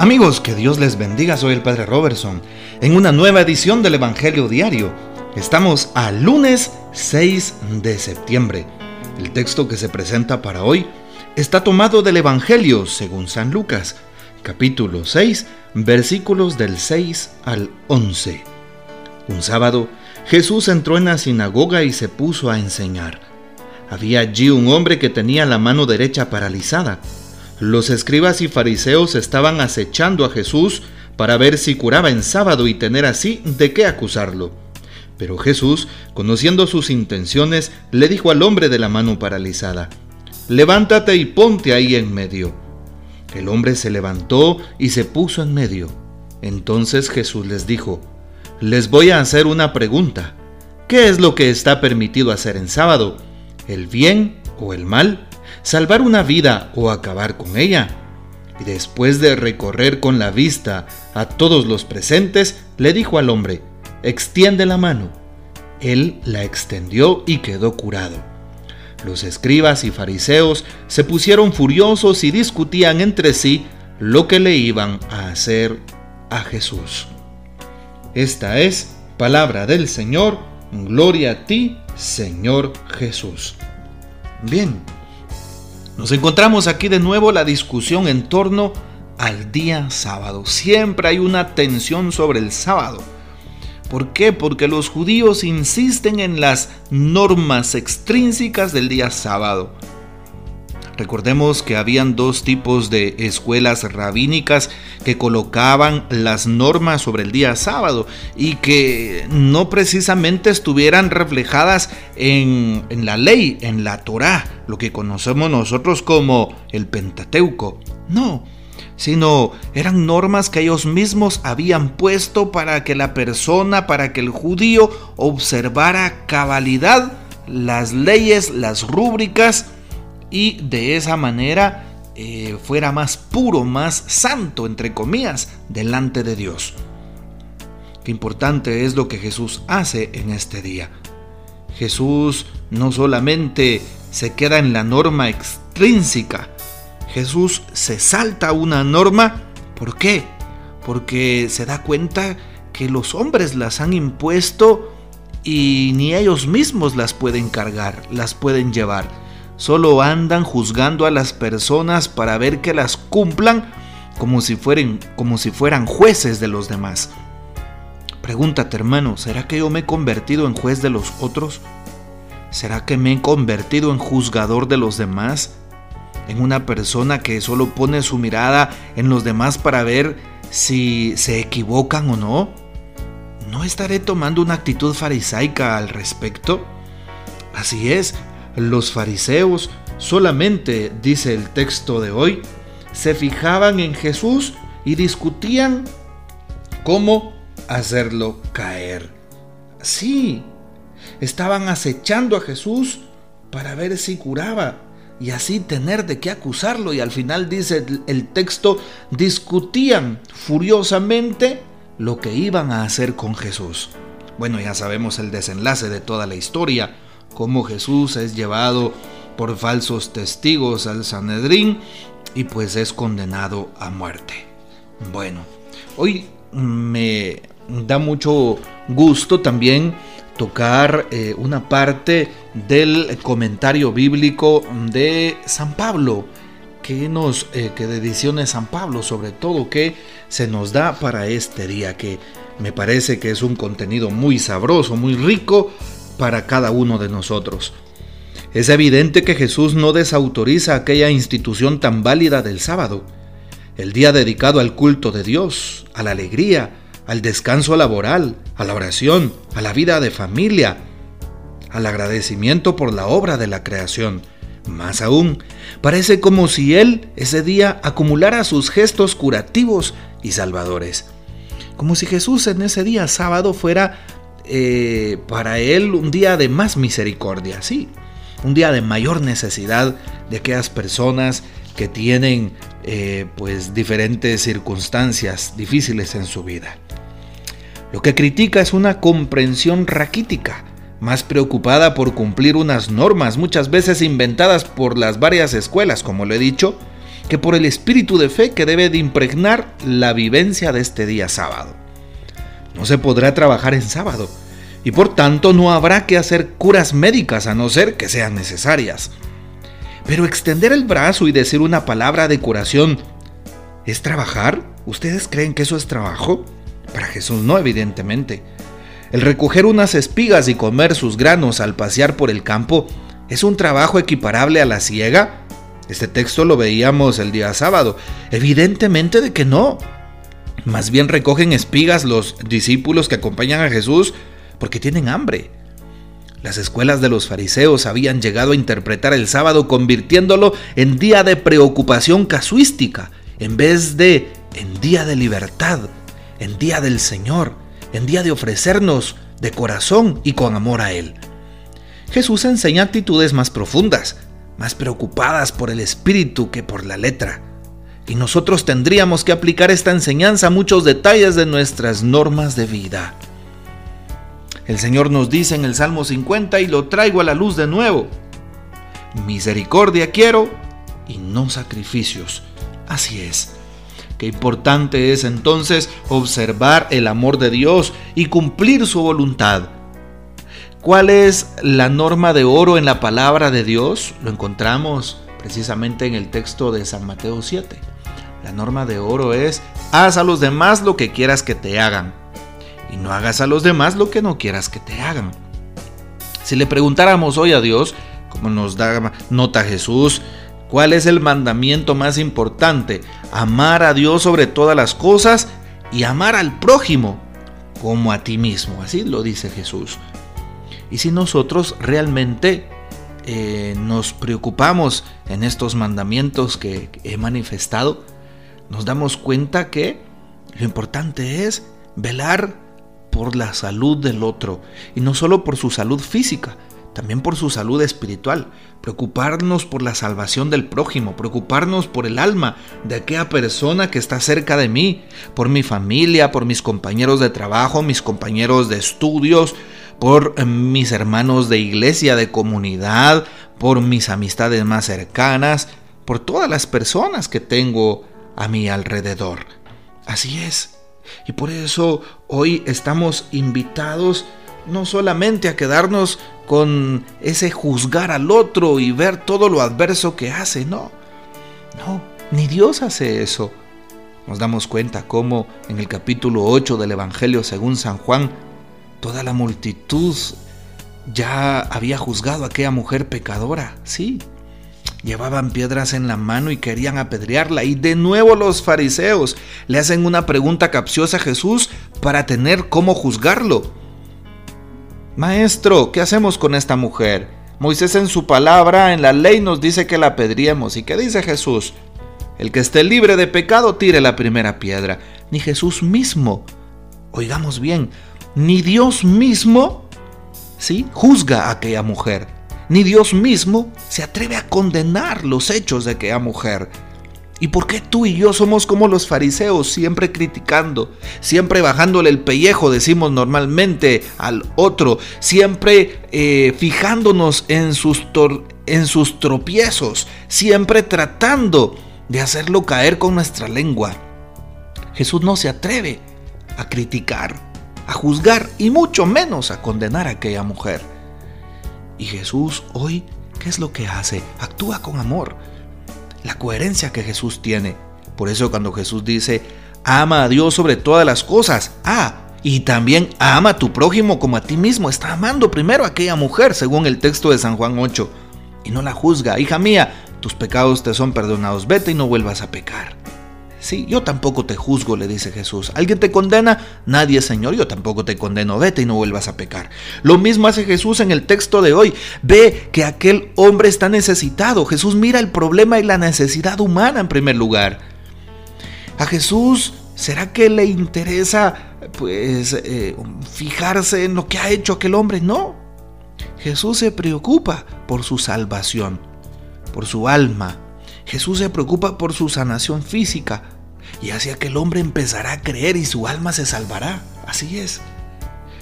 Amigos, que Dios les bendiga, soy el Padre Robertson, en una nueva edición del Evangelio Diario. Estamos a lunes 6 de septiembre. El texto que se presenta para hoy está tomado del Evangelio según San Lucas, capítulo 6, versículos del 6 al 11. Un sábado, Jesús entró en la sinagoga y se puso a enseñar. Había allí un hombre que tenía la mano derecha paralizada. Los escribas y fariseos estaban acechando a Jesús para ver si curaba en sábado y tener así de qué acusarlo. Pero Jesús, conociendo sus intenciones, le dijo al hombre de la mano paralizada, Levántate y ponte ahí en medio. El hombre se levantó y se puso en medio. Entonces Jesús les dijo, Les voy a hacer una pregunta. ¿Qué es lo que está permitido hacer en sábado? ¿El bien o el mal? Salvar una vida o acabar con ella. Y después de recorrer con la vista a todos los presentes, le dijo al hombre, extiende la mano. Él la extendió y quedó curado. Los escribas y fariseos se pusieron furiosos y discutían entre sí lo que le iban a hacer a Jesús. Esta es palabra del Señor, gloria a ti, Señor Jesús. Bien, nos encontramos aquí de nuevo la discusión en torno al día sábado. Siempre hay una tensión sobre el sábado. ¿Por qué? Porque los judíos insisten en las normas extrínsecas del día sábado. Recordemos que habían dos tipos de escuelas rabínicas que colocaban las normas sobre el día sábado y que no precisamente estuvieran reflejadas en, en la ley, en la Torá, lo que conocemos nosotros como el Pentateuco. No, sino eran normas que ellos mismos habían puesto para que la persona, para que el judío observara cabalidad las leyes, las rúbricas, y de esa manera eh, fuera más puro, más santo, entre comillas, delante de Dios. Qué importante es lo que Jesús hace en este día. Jesús no solamente se queda en la norma extrínseca, Jesús se salta una norma. ¿Por qué? Porque se da cuenta que los hombres las han impuesto y ni ellos mismos las pueden cargar, las pueden llevar solo andan juzgando a las personas para ver que las cumplan como si fueran, como si fueran jueces de los demás. Pregúntate hermano, ¿será que yo me he convertido en juez de los otros? ¿Será que me he convertido en juzgador de los demás? ¿En una persona que solo pone su mirada en los demás para ver si se equivocan o no? ¿No estaré tomando una actitud farisaica al respecto? Así es, los fariseos solamente, dice el texto de hoy, se fijaban en Jesús y discutían cómo hacerlo caer. Sí, estaban acechando a Jesús para ver si curaba y así tener de qué acusarlo. Y al final dice el texto, discutían furiosamente lo que iban a hacer con Jesús. Bueno, ya sabemos el desenlace de toda la historia cómo Jesús es llevado por falsos testigos al Sanedrín y pues es condenado a muerte. Bueno, hoy me da mucho gusto también tocar eh, una parte del comentario bíblico de San Pablo, que nos, eh, ediciones San Pablo, sobre todo, que se nos da para este día, que me parece que es un contenido muy sabroso, muy rico, para cada uno de nosotros. Es evidente que Jesús no desautoriza aquella institución tan válida del sábado, el día dedicado al culto de Dios, a la alegría, al descanso laboral, a la oración, a la vida de familia, al agradecimiento por la obra de la creación. Más aún, parece como si Él ese día acumulara sus gestos curativos y salvadores. Como si Jesús en ese día sábado fuera eh, para él un día de más misericordia, sí, un día de mayor necesidad de aquellas personas que tienen eh, pues diferentes circunstancias difíciles en su vida. Lo que critica es una comprensión raquítica, más preocupada por cumplir unas normas muchas veces inventadas por las varias escuelas, como lo he dicho, que por el espíritu de fe que debe de impregnar la vivencia de este día sábado. No se podrá trabajar en sábado y por tanto no habrá que hacer curas médicas a no ser que sean necesarias. Pero extender el brazo y decir una palabra de curación, ¿es trabajar? ¿Ustedes creen que eso es trabajo? Para Jesús no, evidentemente. El recoger unas espigas y comer sus granos al pasear por el campo es un trabajo equiparable a la ciega. Este texto lo veíamos el día sábado. Evidentemente de que no. Más bien recogen espigas los discípulos que acompañan a Jesús porque tienen hambre. Las escuelas de los fariseos habían llegado a interpretar el sábado convirtiéndolo en día de preocupación casuística, en vez de en día de libertad, en día del Señor, en día de ofrecernos de corazón y con amor a Él. Jesús enseña actitudes más profundas, más preocupadas por el espíritu que por la letra. Y nosotros tendríamos que aplicar esta enseñanza a muchos detalles de nuestras normas de vida. El Señor nos dice en el Salmo 50 y lo traigo a la luz de nuevo. Misericordia quiero y no sacrificios. Así es. Qué importante es entonces observar el amor de Dios y cumplir su voluntad. ¿Cuál es la norma de oro en la palabra de Dios? Lo encontramos precisamente en el texto de San Mateo 7. La norma de oro es, haz a los demás lo que quieras que te hagan y no hagas a los demás lo que no quieras que te hagan. Si le preguntáramos hoy a Dios, como nos da nota Jesús, ¿cuál es el mandamiento más importante? Amar a Dios sobre todas las cosas y amar al prójimo como a ti mismo. Así lo dice Jesús. Y si nosotros realmente eh, nos preocupamos en estos mandamientos que he manifestado, nos damos cuenta que lo importante es velar por la salud del otro, y no solo por su salud física, también por su salud espiritual, preocuparnos por la salvación del prójimo, preocuparnos por el alma de aquella persona que está cerca de mí, por mi familia, por mis compañeros de trabajo, mis compañeros de estudios, por eh, mis hermanos de iglesia, de comunidad, por mis amistades más cercanas, por todas las personas que tengo a mi alrededor. Así es, y por eso hoy estamos invitados no solamente a quedarnos con ese juzgar al otro y ver todo lo adverso que hace, no. No, ni Dios hace eso. Nos damos cuenta cómo en el capítulo 8 del Evangelio según San Juan, toda la multitud ya había juzgado a aquella mujer pecadora, sí, Llevaban piedras en la mano y querían apedrearla. Y de nuevo los fariseos le hacen una pregunta capciosa a Jesús para tener cómo juzgarlo. Maestro, ¿qué hacemos con esta mujer? Moisés en su palabra, en la ley, nos dice que la apedriemos. ¿Y qué dice Jesús? El que esté libre de pecado tire la primera piedra. Ni Jesús mismo, oigamos bien, ni Dios mismo, ¿sí? Juzga a aquella mujer ni Dios mismo se atreve a condenar los hechos de aquella mujer. ¿Y por qué tú y yo somos como los fariseos, siempre criticando, siempre bajándole el pellejo, decimos normalmente, al otro, siempre eh, fijándonos en sus, en sus tropiezos, siempre tratando de hacerlo caer con nuestra lengua? Jesús no se atreve a criticar, a juzgar y mucho menos a condenar a aquella mujer. Y Jesús hoy, ¿qué es lo que hace? Actúa con amor. La coherencia que Jesús tiene. Por eso cuando Jesús dice, ama a Dios sobre todas las cosas, ah, y también ama a tu prójimo como a ti mismo, está amando primero a aquella mujer, según el texto de San Juan 8. Y no la juzga, hija mía, tus pecados te son perdonados, vete y no vuelvas a pecar. Sí, yo tampoco te juzgo, le dice Jesús. ¿Alguien te condena? Nadie, Señor, yo tampoco te condeno. Vete y no vuelvas a pecar. Lo mismo hace Jesús en el texto de hoy. Ve que aquel hombre está necesitado. Jesús mira el problema y la necesidad humana en primer lugar. A Jesús, ¿será que le interesa pues eh, fijarse en lo que ha hecho aquel hombre? No. Jesús se preocupa por su salvación, por su alma, Jesús se preocupa por su sanación física y hacia que el hombre empezará a creer y su alma se salvará. Así es.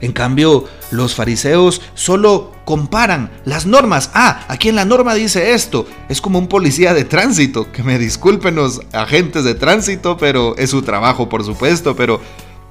En cambio, los fariseos solo comparan las normas. Ah, aquí en la norma dice esto. Es como un policía de tránsito. Que me disculpen los agentes de tránsito, pero es su trabajo, por supuesto. Pero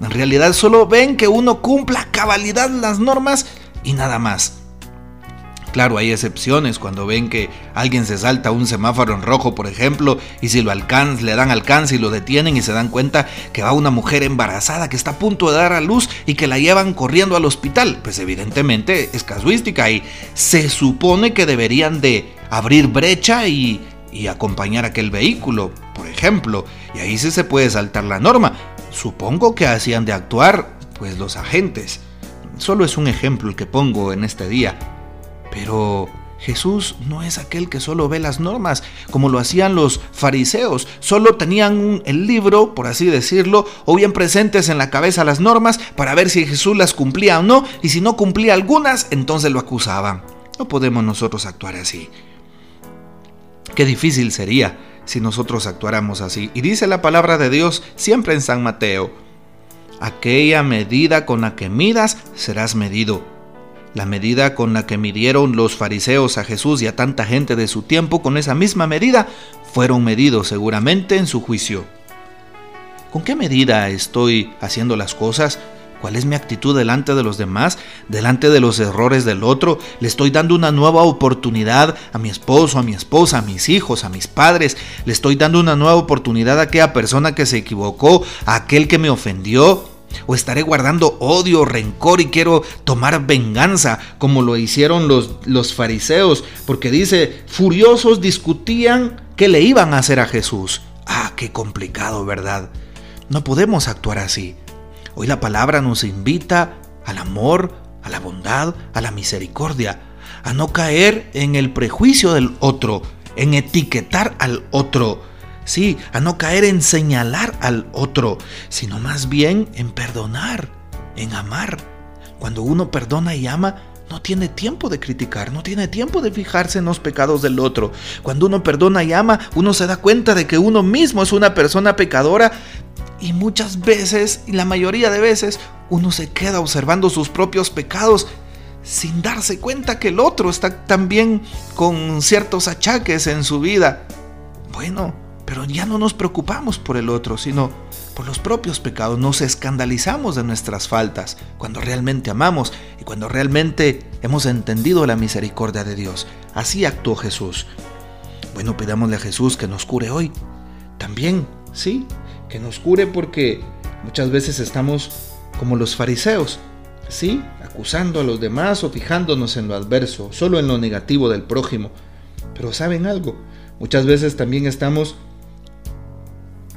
en realidad solo ven que uno cumpla cabalidad las normas y nada más. Claro, hay excepciones cuando ven que alguien se salta un semáforo en rojo, por ejemplo, y si lo alcanzan, le dan alcance y lo detienen y se dan cuenta que va una mujer embarazada que está a punto de dar a luz y que la llevan corriendo al hospital. Pues evidentemente es casuística y se supone que deberían de abrir brecha y, y acompañar aquel vehículo, por ejemplo, y ahí sí se puede saltar la norma. Supongo que hacían de actuar, pues los agentes. Solo es un ejemplo el que pongo en este día. Pero Jesús no es aquel que solo ve las normas, como lo hacían los fariseos. Solo tenían el libro, por así decirlo, o bien presentes en la cabeza las normas para ver si Jesús las cumplía o no, y si no cumplía algunas, entonces lo acusaban. No podemos nosotros actuar así. Qué difícil sería si nosotros actuáramos así. Y dice la palabra de Dios siempre en San Mateo, aquella medida con la que midas serás medido la medida con la que midieron los fariseos a Jesús y a tanta gente de su tiempo, con esa misma medida, fueron medidos seguramente en su juicio. ¿Con qué medida estoy haciendo las cosas? ¿Cuál es mi actitud delante de los demás? ¿Delante de los errores del otro? ¿Le estoy dando una nueva oportunidad a mi esposo, a mi esposa, a mis hijos, a mis padres? ¿Le estoy dando una nueva oportunidad a aquella persona que se equivocó, a aquel que me ofendió? ¿O estaré guardando odio, rencor y quiero tomar venganza como lo hicieron los, los fariseos? Porque dice, furiosos discutían qué le iban a hacer a Jesús. Ah, qué complicado, ¿verdad? No podemos actuar así. Hoy la palabra nos invita al amor, a la bondad, a la misericordia, a no caer en el prejuicio del otro, en etiquetar al otro Sí, a no caer en señalar al otro, sino más bien en perdonar, en amar. Cuando uno perdona y ama, no tiene tiempo de criticar, no tiene tiempo de fijarse en los pecados del otro. Cuando uno perdona y ama, uno se da cuenta de que uno mismo es una persona pecadora y muchas veces, y la mayoría de veces, uno se queda observando sus propios pecados sin darse cuenta que el otro está también con ciertos achaques en su vida. Bueno, pero ya no nos preocupamos por el otro, sino por los propios pecados. Nos escandalizamos de nuestras faltas cuando realmente amamos y cuando realmente hemos entendido la misericordia de Dios. Así actuó Jesús. Bueno, pidámosle a Jesús que nos cure hoy. También, sí, que nos cure porque muchas veces estamos como los fariseos, sí, acusando a los demás o fijándonos en lo adverso, solo en lo negativo del prójimo. Pero ¿saben algo? Muchas veces también estamos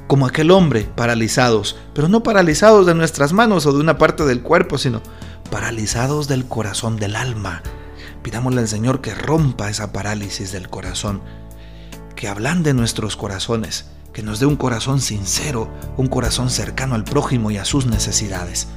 como aquel hombre, paralizados, pero no paralizados de nuestras manos o de una parte del cuerpo, sino paralizados del corazón, del alma. Pidámosle al Señor que rompa esa parálisis del corazón, que ablande nuestros corazones, que nos dé un corazón sincero, un corazón cercano al prójimo y a sus necesidades.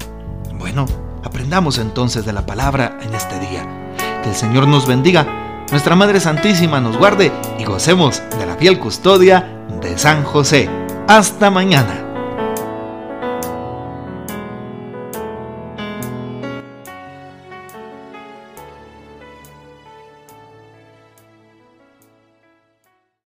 Bueno, aprendamos entonces de la palabra en este día. Que el Señor nos bendiga, nuestra Madre Santísima nos guarde y gocemos de la fiel custodia de San José. Hasta mañana.